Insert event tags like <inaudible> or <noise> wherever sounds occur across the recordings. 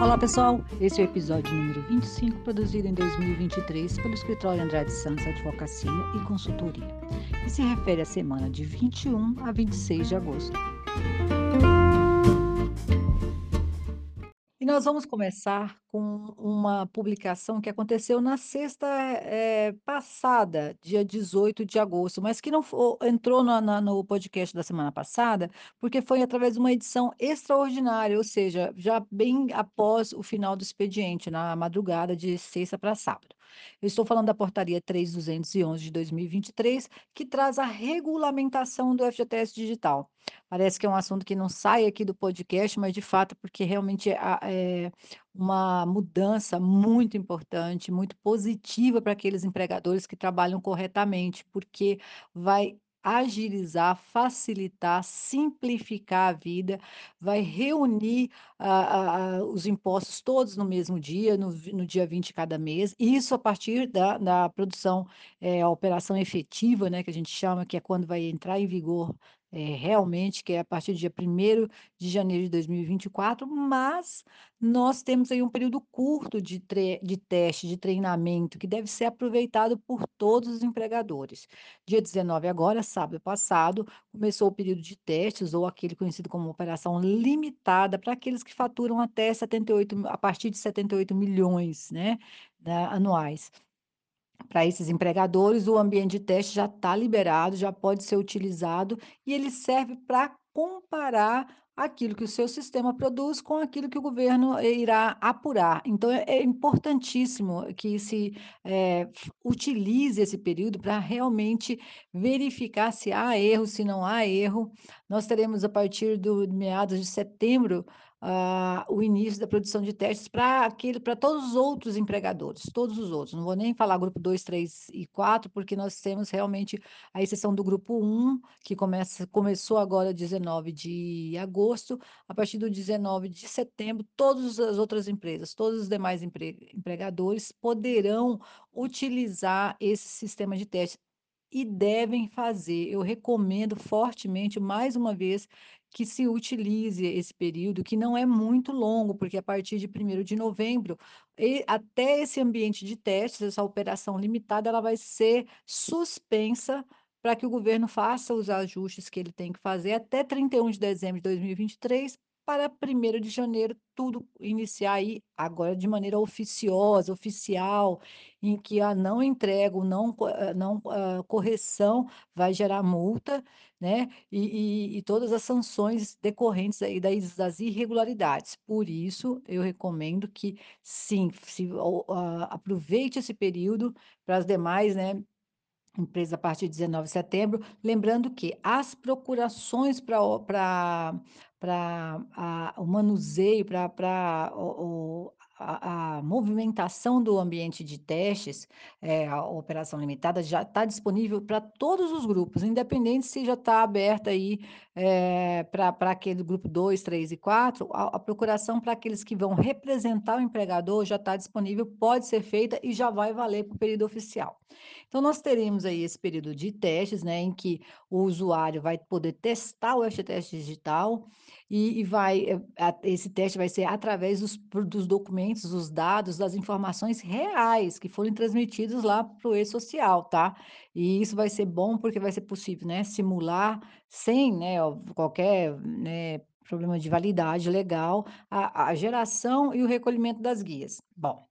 Olá pessoal, esse é o episódio número 25, produzido em 2023 pelo escritório Andrade Santos Advocacia e Consultoria, e se refere à semana de 21 a 26 de agosto. Nós vamos começar com uma publicação que aconteceu na sexta eh, passada, dia 18 de agosto, mas que não entrou na- na- no podcast da semana passada, porque foi através de uma edição extraordinária, ou seja, já bem após o final do expediente, na madrugada de sexta para sábado. Eu estou falando da portaria 3211 de 2023, que traz a regulamentação do FGTS digital. Parece que é um assunto que não sai aqui do podcast, mas de fato, porque realmente é, é uma mudança muito importante, muito positiva para aqueles empregadores que trabalham corretamente, porque vai agilizar, facilitar, simplificar a vida, vai reunir ah, ah, ah, os impostos todos no mesmo dia, no, no dia 20 de cada mês, e isso a partir da, da produção, eh, a operação efetiva, né, que a gente chama, que é quando vai entrar em vigor é, realmente, que é a partir do dia primeiro de janeiro de 2024, mas nós temos aí um período curto de, de teste, de treinamento, que deve ser aproveitado por todos os empregadores. Dia 19 agora, sábado passado, começou o período de testes, ou aquele conhecido como operação limitada, para aqueles que faturam até 78, mi- a partir de 78 milhões, né, né, anuais. Para esses empregadores, o ambiente de teste já está liberado, já pode ser utilizado e ele serve para comparar aquilo que o seu sistema produz com aquilo que o governo eh, irá apurar. Então, é é importantíssimo que se f- utilize esse período para realmente verificar se há erro, se não há erro. Nós teremos, a partir do meados de setembro, ah, o início da produção de testes para aquele para todos os outros empregadores, todos os outros. Não vou nem falar grupo 2, 3 e 4, porque nós temos realmente a exceção do grupo um, que começa, começou agora 19 de agosto. A partir do 19 de setembro, todas as outras empresas, todos os demais empre- empregadores poderão utilizar esse sistema de teste e devem fazer. Eu recomendo fortemente, mais uma vez, que se utilize esse período, que não é muito longo, porque a partir de primeiro de novembro, até esse ambiente de testes, essa operação limitada, ela vai ser suspensa para que o governo faça os ajustes que ele tem que fazer até 31 de dezembro de 2023, para primeiro de janeiro, tudo iniciar aí, agora de maneira oficiosa, oficial, em que a não entrega, não, eh, não ah, correção vai gerar multa, né? E, e- e todas as sanções decorrentes aí das, das irregularidades. Por isso, eu recomendo que sim, se, ah, aproveite esse período para as demais, né? Empresa a partir de 19 de setembro, lembrando que as procurações para para o manuseio, para a movimentação do ambiente de testes, eh, a operação limitada já está disponível para todos os grupos, independente se já está aberta aí, para para aquele grupo 2, 3 e 4, a a procuração para aqueles que vão representar o empregador já está disponível, pode ser feita e já vai valer para o período oficial. Então, nós teremos aí esse período de testes, né, em que o usuário vai poder testar o FGTS digital e, e vai, eh, esse teste vai ser através dos, dos documentos, dos dados, das informações reais que forem transmitidos lá para o e-social, tá? E isso vai ser bom porque vai ser possível, né, simular sem, né, qualquer, né, problema de validade legal, a, a geração e o recolhimento das guias. Bom,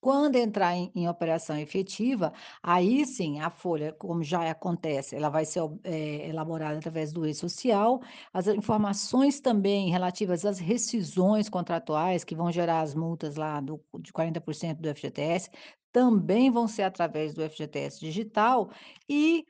quando entrar em em operação efetiva, aí sim a folha, como já acontece, ela vai ser eh, elaborada através do e-social, as informações também relativas às rescisões contratuais, que vão gerar as multas lá do de 40% do FGTS, também vão ser através do FGTS digital, e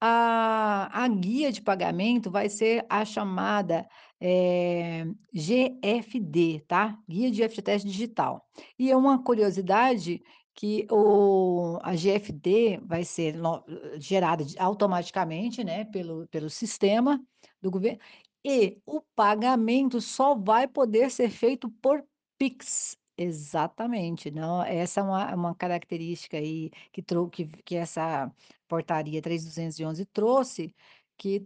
a a guia de pagamento vai ser a chamada, eh, GFD, tá? Guia de FGTS digital. E é uma curiosidade que o a GFD vai ser no gerada automaticamente, né, pelo pelo sistema do governo, e o pagamento só vai poder ser feito por Pix. Exatamente, não essa é uma uma característica aí que trou que que essa portaria 3211 trouxe, que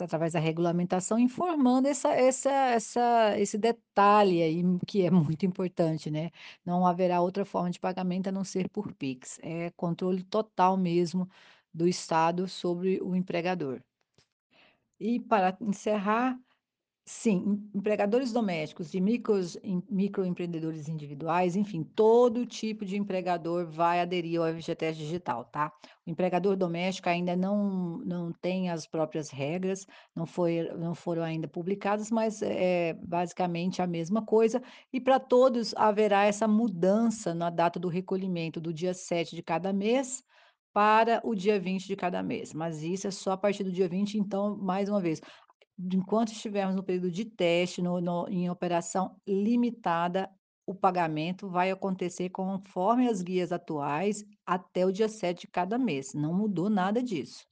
através da regulamentação informando essa essa essa esse detalhe aí que é muito importante, né, não haverá outra forma de pagamento a não ser por Pix, é controle total mesmo do Estado sobre o empregador. E para encerrar Sim, em empregadores domésticos, de micros em microempreendedores individuais, enfim, todo tipo de empregador vai aderir ao FGTS digital, tá? O empregador doméstico ainda não não tem as próprias regras, não foi não foram ainda publicadas, mas é basicamente a mesma coisa, e para todos haverá essa mudança na data do recolhimento, do dia 7 de cada mês para o dia 20 de cada mês, mas isso é só a partir do dia 20. então, mais uma vez, Enquanto estivermos no período de teste, no no em operação limitada, o pagamento vai acontecer conforme as guias atuais até o dia 7 de cada mês, não mudou nada disso.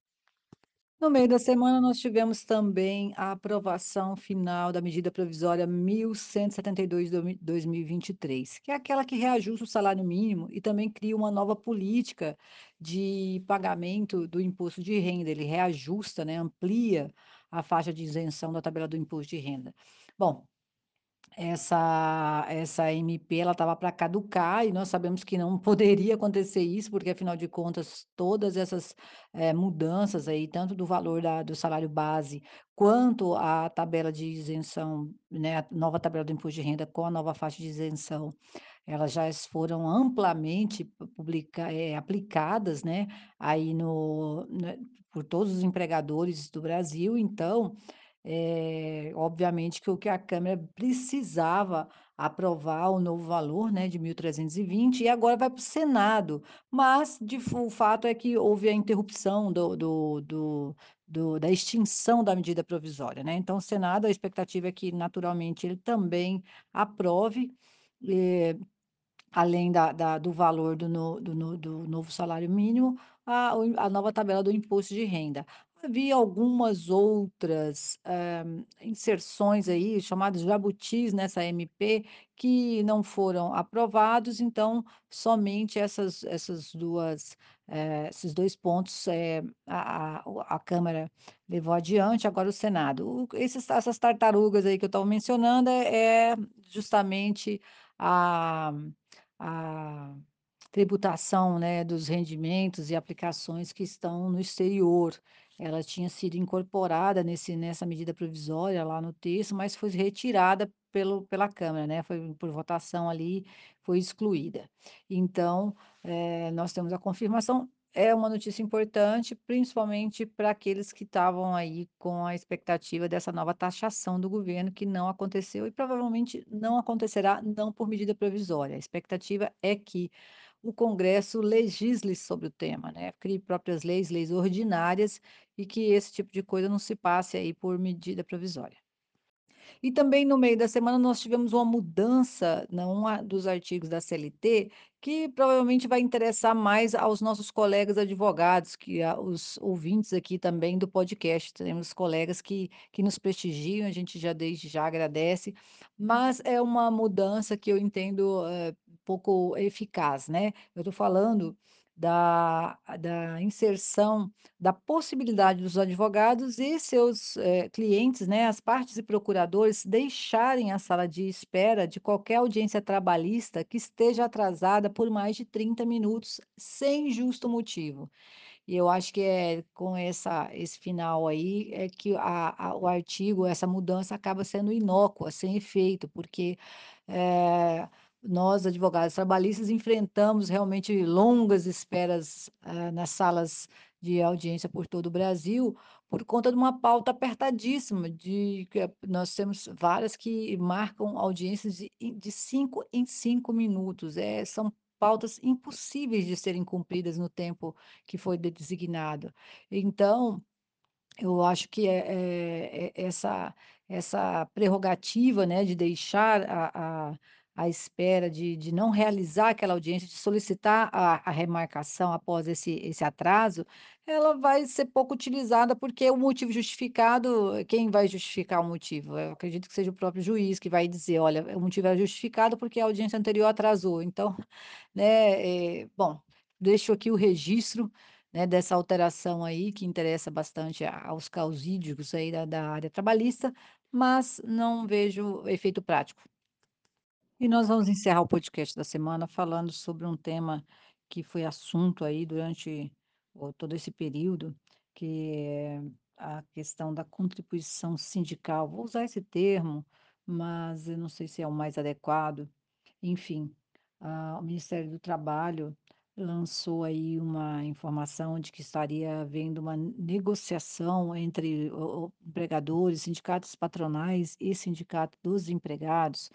No meio da semana, nós tivemos também a aprovação final da medida provisória 1172 domi 2023, que é aquela que reajusta o salário mínimo e também cria uma nova política de pagamento do imposto de renda. Ele reajusta, né, amplia a faixa de isenção da tabela do imposto de renda. Bom, essa essa MP ela estava para caducar e nós sabemos que não <laughs> poderia acontecer isso, porque afinal de contas todas essas, eh, mudanças aí, tanto do valor da do salário base, quanto a tabela de isenção, né, a nova tabela do imposto de renda com a nova faixa de isenção, elas já foram amplamente pu publica eh, aplicadas, né, aí no né, por todos os empregadores do Brasil, então eh, obviamente que o que a Câmara precisava aprovar o novo valor, né, de 1.320 e agora vai para o Senado, mas de o fato é que houve a interrupção do do do do da extinção da medida provisória, né, então o Senado, a expectativa é que naturalmente ele também aprove, eh Além da da do valor do no do do novo salário mínimo, a a nova tabela do imposto de renda. Havia algumas outras, eh, inserções aí, chamadas jabutis nessa MP, que não foram aprovados, então somente essas essas 2, eh, esses 2 pontos, eh, a a a Câmara levou adiante, agora o Senado. O esses essas tartarugas aí que eu estava mencionando é é justamente a a tributação, né, dos rendimentos e aplicações que estão no exterior. Ela tinha sido incorporada nesse nessa medida provisória lá no texto, mas foi retirada pelo pela Câmara, né, foi por votação ali, foi excluída. Então, eh, nós temos a confirmação. É uma notícia importante, principalmente para aqueles que estavam aí com a expectativa dessa nova taxação do governo, que não aconteceu e provavelmente não acontecerá, não por medida provisória. A expectativa é que o Congresso legisle sobre o tema, né, crie próprias leis, leis ordinárias, e que esse tipo de coisa não se passe aí por medida provisória. E também no meio da semana nós tivemos uma mudança num dos artigos da CLT, que provavelmente vai interessar mais aos nossos colegas advogados, que os ouvintes aqui também do podcast. Temos colegas que que nos prestigiam, a gente já desde já agradece, mas é uma mudança que eu entendo, eh, pouco eficaz, né. Eu estou falando da da inserção da possibilidade dos advogados e seus, eh, clientes, né, as partes e procuradores deixarem a sala de espera de qualquer audiência trabalhista que esteja atrasada por mais de 30 minutos, sem justo motivo. E eu acho que é com essa esse final aí, é que a a o artigo, essa mudança acaba sendo inócua, sem efeito, porque, eh, nós advogados trabalhistas enfrentamos realmente longas esperas, ah, nas salas de audiência por todo o Brasil, por conta de uma pauta apertadíssima, de que nós temos várias que marcam audiências de de 5 em 5 minutos, eh, são pautas impossíveis de serem cumpridas no tempo que foi de designado. Então, eu acho que é é é essa essa prerrogativa, né, de deixar a a a espera, de de não realizar aquela audiência, de solicitar a a remarcação após esse esse atraso, ela vai ser pouco utilizada, porque o motivo justificado, quem vai justificar o motivo? Eu acredito que seja o próprio juiz que vai dizer: "Olha, o motivo é justificado porque a audiência anterior atrasou". Então, <laughs> né, eh, bom, deixo aqui o registro né, dessa alteração aí que interessa bastante aos causídicos aí da da área trabalhista, mas não vejo efeito prático. E nós vamos encerrar o podcast da semana falando sobre um tema que foi assunto aí durante todo esse período, que é a questão da contribuição sindical. Vou usar esse termo, mas eu não sei se é o mais adequado. Enfim, ah, o Ministério do Trabalho lançou aí uma informação de que estaria havendo uma negociação entre empregadores, sindicatos patronais e sindicato dos empregados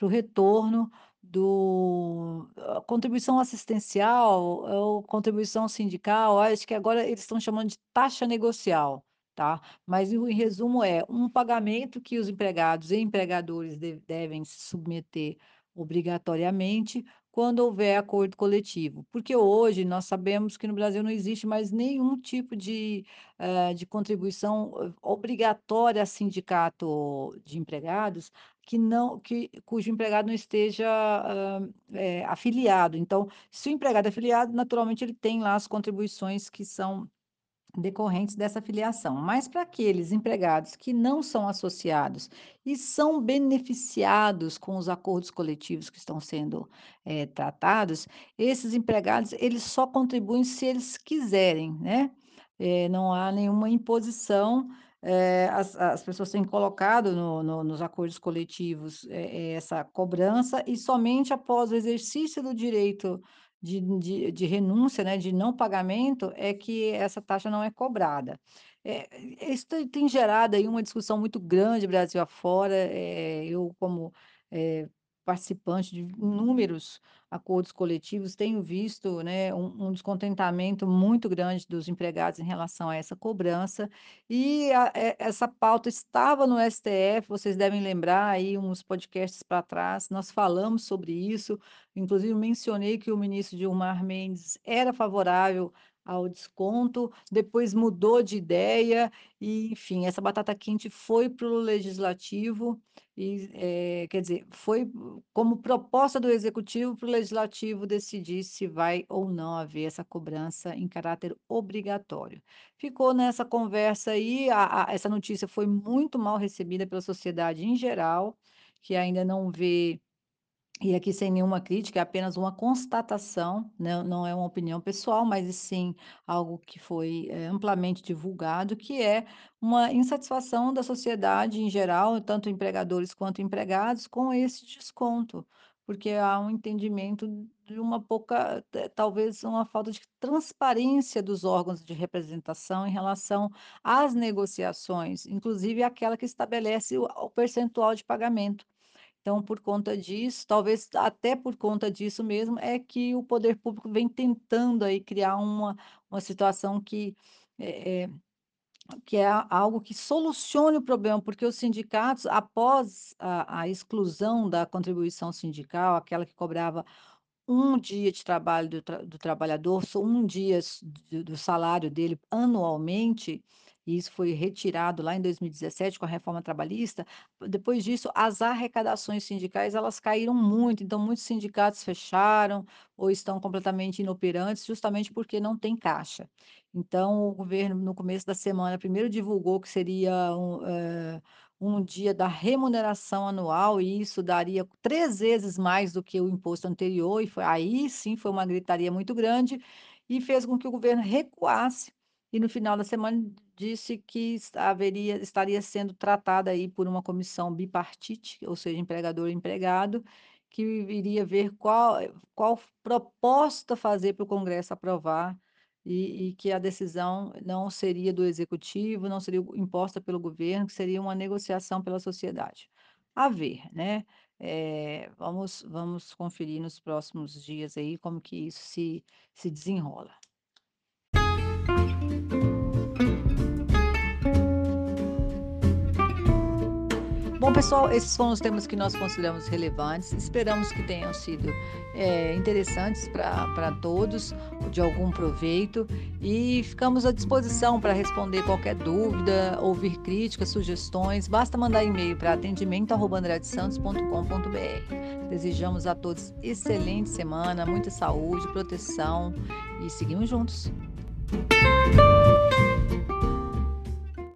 para o retorno do a contribuição assistencial ou contribuição sindical, acho que agora eles estão chamando de taxa negocial, tá? Mas em resumo é um pagamento que os empregados e empregadores de- devem se submeter obrigatoriamente quando houver acordo coletivo, porque hoje nós sabemos que no Brasil não existe mais nenhum tipo de, eh, de contribuição eh, obrigatória a sindicato de empregados que não que cujo empregado não esteja, eh, afiliado. Então, se o empregado é afiliado, naturalmente ele tem lá as contribuições que são Decorrentes dessa filiação. Mas para aqueles empregados que não são associados e são beneficiados com os acordos coletivos que estão sendo, eh, tratados, esses empregados, eles só contribuem se eles quiserem, né. Eh, não há nenhuma imposição, eh, as as pessoas têm colocado no no nos acordos coletivos, essa cobrança e somente após o exercício do direito de de de renúncia, né, de não pagamento, é que essa taxa não é cobrada. Eh, isso tem gerado aí uma discussão muito grande Brasil afora, eh, eu como, eh, participante de inúmeros acordos coletivos, tenho visto, né, um um descontentamento muito grande dos empregados em relação a essa cobrança, e a e essa pauta estava no STF, vocês devem lembrar aí uns podcasts para trás, nós falamos sobre isso, Inclusive mencionei que o ministro Gilmar Mendes era favorável ao desconto, depois mudou de ideia e, enfim, essa batata quente foi para o legislativo e, eh, quer dizer, foi como proposta do executivo para o legislativo decidir se vai ou não haver essa cobrança em caráter obrigatório. Ficou nessa conversa aí, a a essa notícia foi muito mal recebida pela sociedade em geral, que ainda não vê e aqui sem nenhuma crítica, é apenas uma constatação, não não é uma opinião pessoal, mas sim algo que foi, eh, amplamente divulgado, que é uma insatisfação da sociedade em geral, tanto empregadores quanto empregados, com esse desconto, porque há um entendimento de uma pouca talvez uma falta de transparência dos órgãos de representação em relação às negociações, inclusive aquela que estabelece o percentual de pagamento. Então, por conta disso, talvez até por conta disso mesmo, é que o poder público vem tentando aí criar uma uma situação que, eh, que é algo que solucione o problema, porque os sindicatos, após a a exclusão da contribuição sindical, aquela que cobrava um dia de trabalho do tra do trabalhador, só um dia do do salário dele anualmente, e isso foi retirado lá em 2017 com a reforma trabalhista. Depois disso, as arrecadações sindicais, elas caíram muito, então muitos sindicatos fecharam ou estão completamente inoperantes, justamente porque não tem caixa. Então o governo, no começo da semana, primeiro divulgou que seria um, eh, um dia da remuneração anual, e isso daria 3 vezes mais do que o imposto anterior, e foi aí sim foi uma gritaria muito grande, e fez com que o governo recuasse, e no final da semana disse que haveria estaria sendo tratada aí por uma comissão bipartite, ou seja, empregador e empregado, que iria ver qual qual proposta fazer para o Congresso aprovar, e e que a decisão não seria do executivo, não seria imposta pelo governo, que seria uma negociação pela sociedade. A ver, né, eh, vamos vamos conferir nos próximos dias aí como que isso se se desenrola. Bom, pessoal, esses foram os temas que nós consideramos relevantes. Esperamos que tenham sido eh, interessantes para todos, de algum proveito, e ficamos à disposição para responder qualquer dúvida, ouvir críticas, sugestões. Basta mandar e-mail para atendimento@andradesantos.com.br. Desejamos a todos excelente semana, muita saúde, proteção e seguimos juntos.